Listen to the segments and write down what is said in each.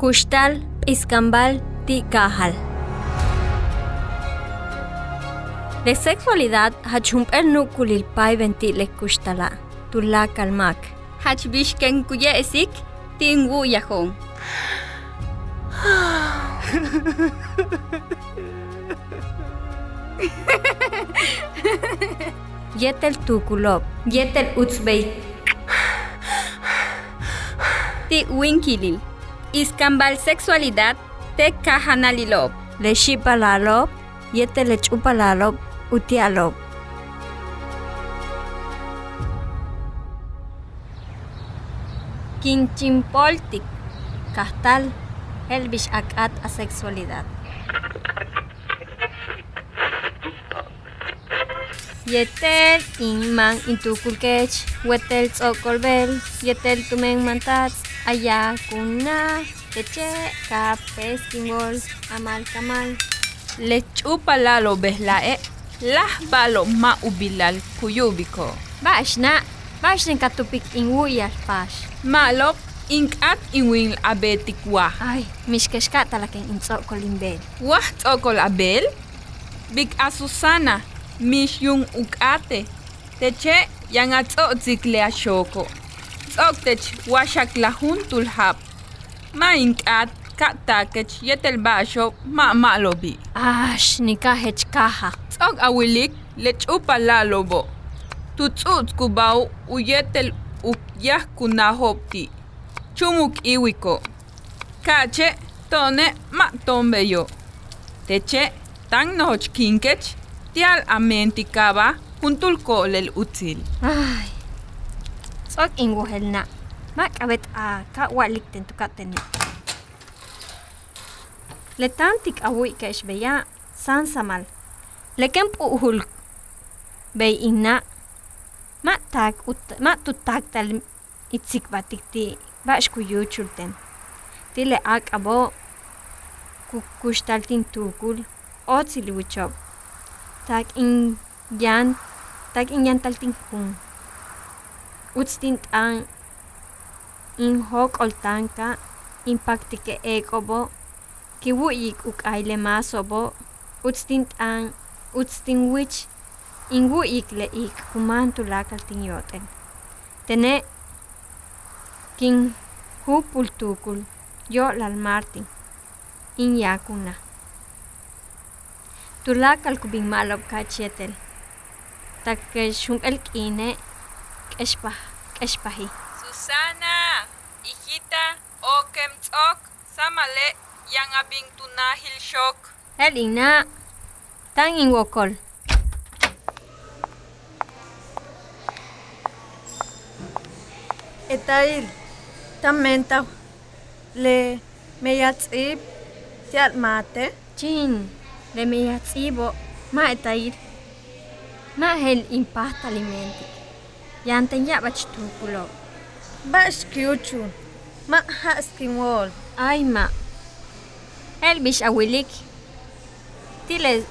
Kushtal Iskambal Ti Kahal. La sexualidad hachumpel nukulil pai ventile kushtala. Tula kalmak. Hachbishken kuye esik tingu yahon. Yetel tukulop. Yetel utzbei. Ti winkilil. Iskambal sexualidad te kahanalilop. Le shipalalop. Yetel le chupalalop. Utialop. Quinchimpoltic. Castal. Helbish akat asexualidad. Yetel inman intukulkech, wetel tzokolbel, yetel tumen mantats, aya kuna, teche, kapes, kingol, amal kamal. Lechupalalo behlae, lahbalo ma ubilal kuyubiko. Bashna, bashnen katupik inwuyal pash. Malok inkat inwin abetikwa. Ay, mishkeshka talaken intzokolimbel. Wah tokol abel? Big asusana, mish mixyun uk'ate teche' yan atz'otzik le axoko tz'oktech waxak lajun tuljaab ma ink'at ka'takech yetel ba'xob ma'ma'lo bi' ax nikajech kaja tz'ok awilik le ch'upalalobo' tutz'utzkubaw uyetel ukyaj kunajobti' chumuk'iwiko ka'che' tone ma' tonbeyo teche' tan nochkinkech tial amentikaba juntul kolel utzil. Ay. Tsok inguhel na. Makabet a ka walik ten tukaten. Letantik awi kesh beya san samal. Leken puhul bey inna. Ma tak ut ma tu tak tal itzik batik ti bash ku yuchulten. Tile ak abo kukushtal tin tukul otzil wichop. Tak in yan tak in yan tal tin kun. Utstin tan in hok oltanka impaktike ekobo kiwuyik uk aile masobo utstin tan utstin wich in wuyik le ik kuman tulakal tin yoten. Tene kin hupul tukul yo lal martin in yakuna. Tulakal kubing malob kachetel. Tak shum el kine keshpah keshpahi. Susana, hijita, okem tsok, samale yang abing tunahil shok. Elina, tan in wokol. Etail, tamenta le meyatzib tial mate. Chin, le me tsibo, ma etair. Ma hel impasta alimenti. Yanten ya bach tukulo. Bash kiuchun, ma haskin wall. Ay ma. El bish awilik. Tile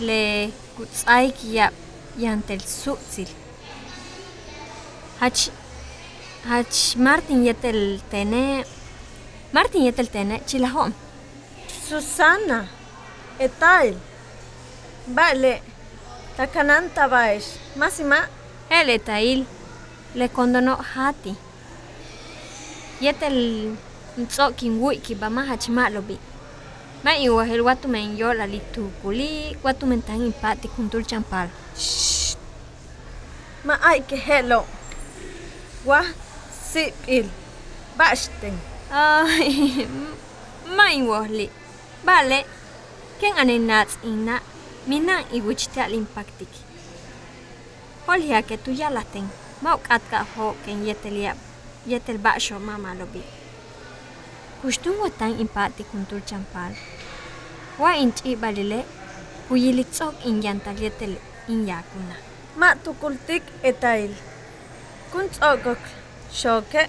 le kutsay kiya yantel sutzil. Hach Hach Martin yetel tene Martin yetel tene chilahom. Susana, etail. Vale, takananta baesh, masima El etail le condono hati. Yetel ntsokin wiki ba ma hach malobi. Ma iwa el watu men yo la litukuli, watu men tan impati kuntul champal. ma ay que hello. Wah, sipil, bashten. Ay, ma iwa li. Vale, ken anenats inna minan iwichtia limpaktik. Holia que tu yalaten, maukatka ho ken yetelia yetel baxo mama lobi. Kushtun watan impati kuntul champal. Wa inchi balile, kuyilitzok in yantal yetel in. Ma tukultik etail. Kuntzokok, shoke,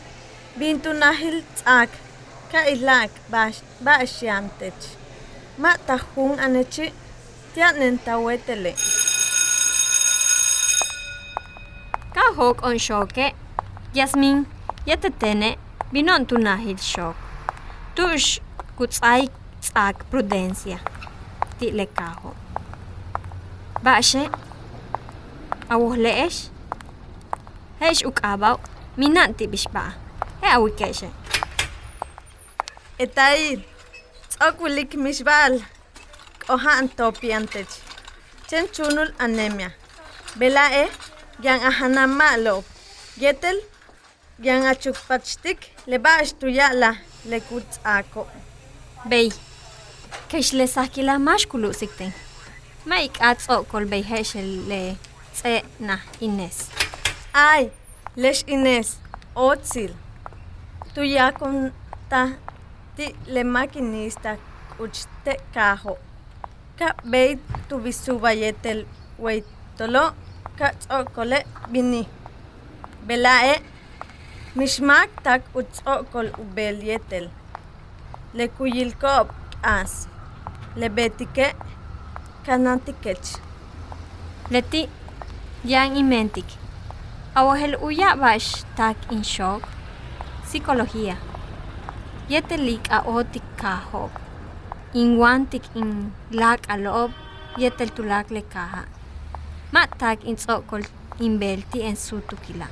bintunahil tzak, ka ilak bash, bash. ma tajun aneche tianen tawetele. Kahok on shoke, eh? Yasmin, yetetene, ya binon tunahil shok. Tush kutsai tsak prudencia, ya. tile kaho. Bashe, awoh leesh, eh, heish ukabaw, minanti bishba, he awikeshe. Etaid, tz'okwilik mixbal, k'ojan topiantech. Chen chunul anemia. Belae, yan ahanamalo. Yetel, yan achukpachtik, lebax tuyala, lekutz'ako. Bey, kex le sakila max kulusikten. Ma ik'atz'o kol bey hex le tze na Inés. Ay, lex Inés, otzil. Tuyakon ta ti le maquinista uchte tekajo ka bei tu bisubayetel weitolo ka tzokole bini. Bela e mishmak tak utzo'kol ubelyetel le k'as lebetike kanatikech leti yang imentik Awohel uya' bash tak inxok psicología. Yetelik a otik kahop. Inwantik in lak alob, yetel tulak le kaha. Matak in tzokol in belti en sutukila.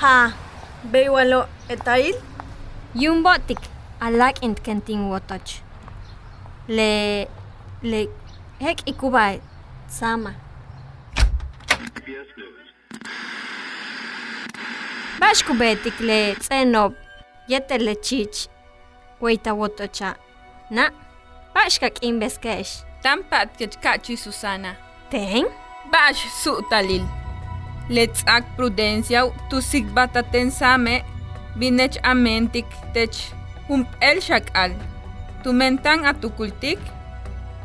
Ha, bey walo etail? Yung botik alak in kenting wotoch. Le, le, hek ikubay sama. Bax kubetik le tsenob, yetel le chich, waytawotocha. Na, pashka kinbeskesh. Tampat kechkachi Susana. Ten? Bash sutalil. Let's act prudencia tu sigbata tensame binech amentik tech hump el shakal. Tu mentan atukultik,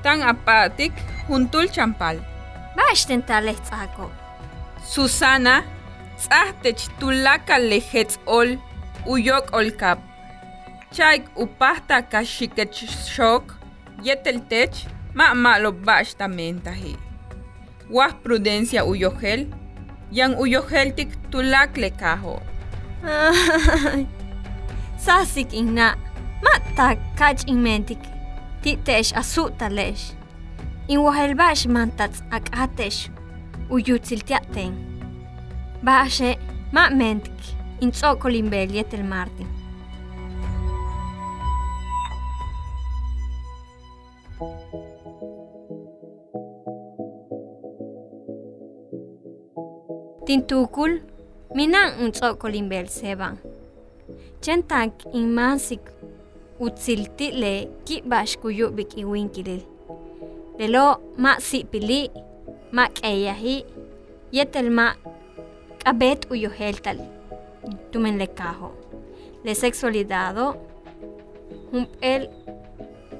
tan apatik juntul champal. Bash tentalech ako. Susana, tzahtech tulaka lehetz ol uyok olkap. Chaik upahta kaxikech xok, yeteltech ma'malo bax tamentahi. Wah prudencia uyojel, yan uyojeltik tulak lekajo. Ay, sasik inna, matak kach inmentik, titesh asutalesh. In wahel bash mantats ak atesh, uyutziltiaten. Bashe, ma mentik, in tzokolin belietel martin. Tintukul, minan un tzokolin bel seban. Chentak in mansik utzilti le ki bash kuyubik iwinkilil. Lelo ma sipili, ma k'eyahi, yetel ma k'abet uyoheltal, tumen le kajo. Le sexualidado, humpel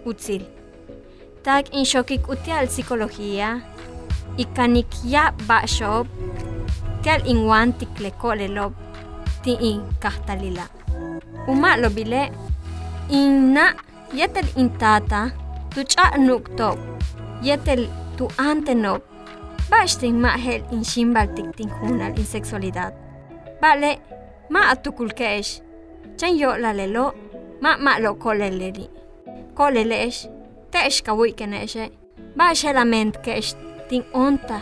utzil. Tak in shokik utial psicología, ikanik ya bashop, tial inwantik le kolelob, ti in kahtalila. Uma lobile, inna yetel intata, tu cha nuktok, yetel tu antenop, bashtin ma hel in shimbal tiktin hunal in sexualidad. Vale, ma atukulkesh, chan yo la lelo, ma ma lo koleleli. Kolelesh, tesh ka wikeneshe, ba shelament kesh tin onta.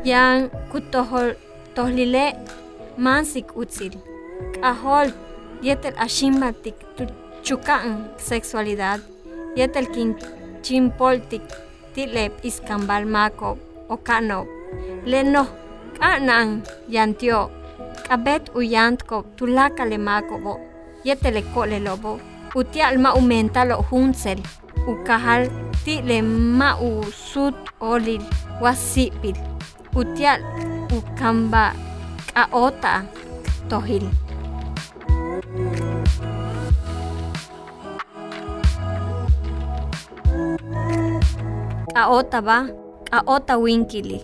Yang kutohol tohlile mansik utzil. Kahol yetel ashimbatik tu chukaan sexualidad. Yetel kin chimpoltik tilep iskambal mako o kano. Leno kanan yantio. Kabet uyantko tulaka le makobo. Yetele kole lobo. Utial ma lo hunsel. Ukahal ti le ma usut olil wasipil. Utial ukamba kaota tohil. Kaota ba? Kaota winkili.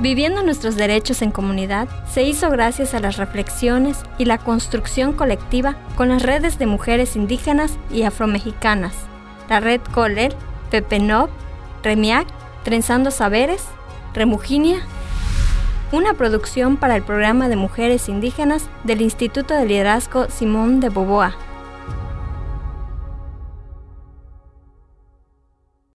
Viviendo nuestros derechos en comunidad se hizo gracias a las reflexiones y la construcción colectiva con las redes de mujeres indígenas y afromexicanas, la red Coller, Pepenop, Remiac, Trenzando Saberes, Remuginia, una producción para el programa de mujeres indígenas del Instituto de Liderazgo Simón de Boboa.